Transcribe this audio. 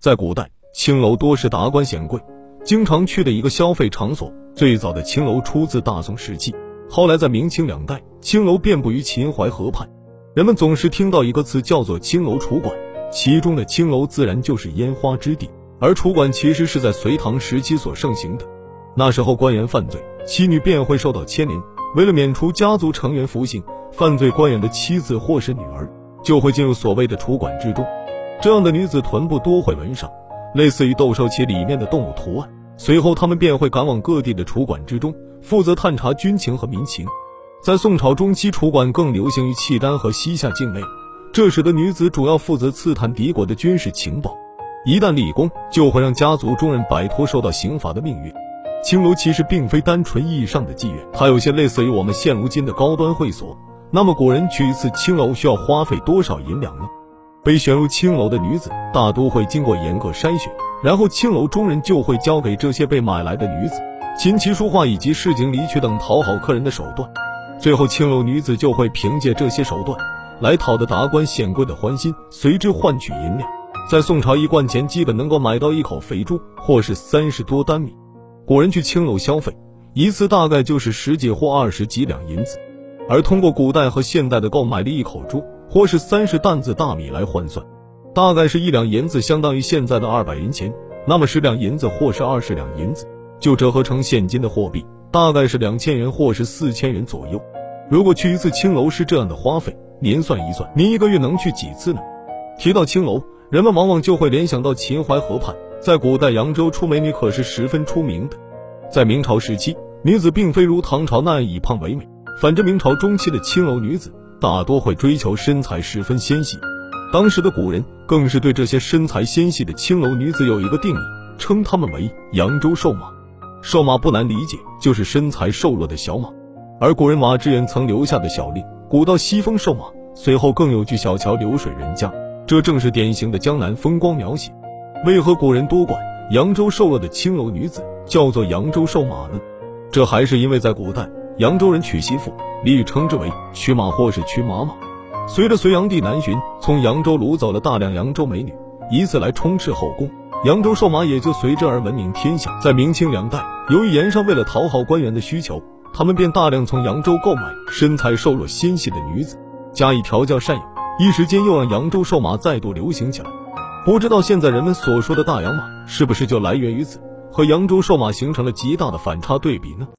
在古代，青楼多是达官显贵经常去的一个消费场所。最早的青楼出自大宋时期，后来在明清两代，青楼遍布于秦淮河畔。人们总是听到一个词叫做“青楼楚馆”，其中的青楼自然就是烟花之地，而楚馆其实是在隋唐时期所盛行的。那时候官员犯罪，妻女便会受到牵连。为了免除家族成员服刑，犯罪官员的妻子或是女儿就会进入所谓的楚馆之中。这样的女子臀部多会纹上类似于斗兽棋里面的动物图案。随后，他们便会赶往各地的楚馆之中，负责探查军情和民情。在宋朝中期，楚馆更流行于契丹和西夏境内，这时的女子主要负责刺探敌国的军事情报。一旦立功，就会让家族中人摆脱受到刑罚的命运。青楼其实并非单纯意义上的妓院，它有些类似于我们现如今的高端会所。那么古人去一次青楼需要花费多少银两呢？被选入青楼的女子大都会经过严格筛选，然后青楼中人就会交给这些被买来的女子琴棋书画以及市井离曲等讨好客人的手段。最后青楼女子就会凭借这些手段来讨得达官显贵的欢心，随之换取银两。在宋朝，一贯钱基本能够买到一口肥猪，或是三十多担米。古人去青楼消费，一次大概就是十几或二十几两银子，而通过古代和现代的购买力一口猪或是三十担子大米来换算，大概是一两银子相当于现在的二百银钱。那么十两银子或是二十两银子，就折合成现金的货币，大概是两千元或是四千元左右。如果去一次青楼是这样的花费，您算一算，您一个月能去几次呢？提到青楼，人们往往就会联想到秦淮河畔。在古代，扬州出美女可是十分出名的。在明朝时期，女子并非如唐朝那样以胖为美，反之，明朝中期的青楼女子大多会追求身材十分纤细。当时的古人更是对这些身材纤细的青楼女子有一个定义，称她们为扬州瘦马。瘦马不难理解，就是身材瘦弱的小马。而古人马致远曾留下的小令“古道西风瘦马”，随后更有句“小桥流水人家”，这正是典型的江南风光描写。为何古人多管扬州瘦弱的青楼女子叫做扬州瘦马呢？这还是因为在古代，扬州人娶媳妇礼语称之为娶马或是娶马马。随着隋炀帝南巡，从扬州掳走了大量扬州美女，以此来充斥后宫，扬州瘦马也就随之而闻名天下。在明清两代，由于盐商为了讨好官员的需求，他们便大量从扬州购买身材瘦弱纤细的女子，加以调教赡养，一时间又让扬州瘦马再度流行起来。不知道现在人们所说的大洋马是不是就来源于此，和扬州瘦马形成了极大的反差对比呢？